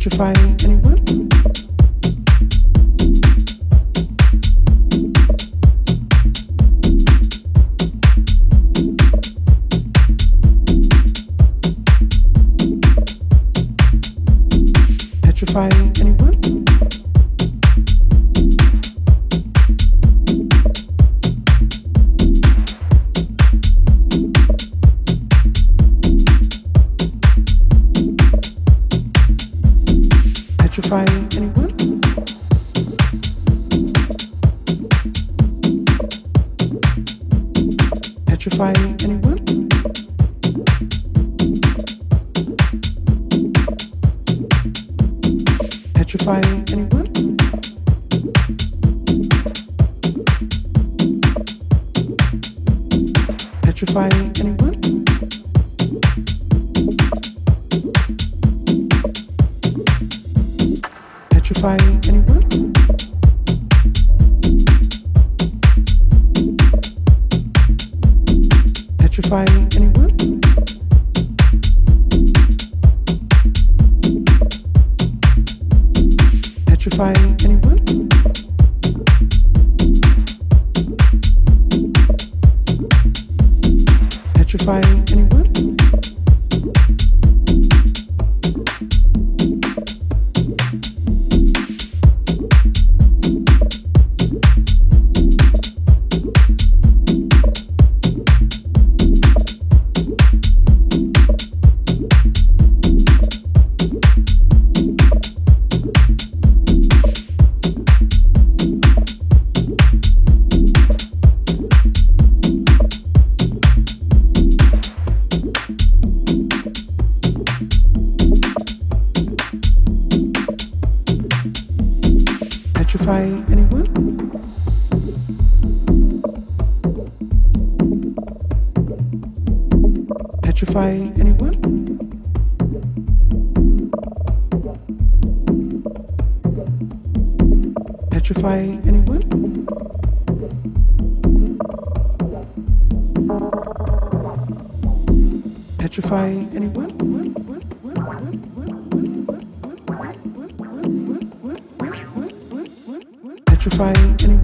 Petrify anyone? Petrify anyone? Petrify anyone? Petrify anyone? Petrify anyone? Petrify anyone? Petrify Petrify anyone? Petrify anyone? Petrify anyone? Petrify anyone? right